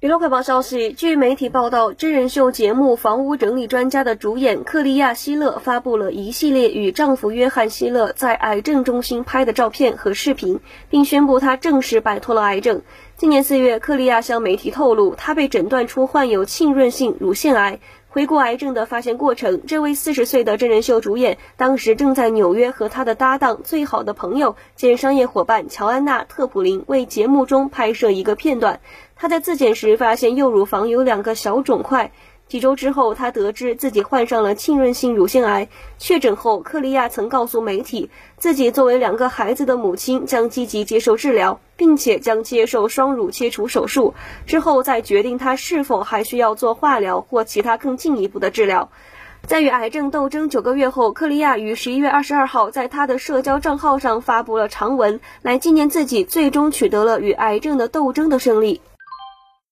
娱乐快报消息，据媒体报道，真人秀节目《房屋整理专家》的主演克利亚·希勒发布了一系列与丈夫约翰·希勒在癌症中心拍的照片和视频，并宣布他正式摆脱了癌症。今年四月，克利亚向媒体透露，她被诊断出患有浸润性乳腺癌。回顾癌症的发现过程，这位四十岁的真人秀主演当时正在纽约和他的搭档、最好的朋友兼商业伙伴乔安娜·特普林为节目中拍摄一个片段。他在自检时发现右乳房有两个小肿块。几周之后，他得知自己患上了浸润性乳腺癌。确诊后，克利亚曾告诉媒体，自己作为两个孩子的母亲将积极接受治疗，并且将接受双乳切除手术，之后再决定他是否还需要做化疗或其他更进一步的治疗。在与癌症斗争九个月后，克利亚于十一月二十二号在他的社交账号上发布了长文，来纪念自己最终取得了与癌症的斗争的胜利。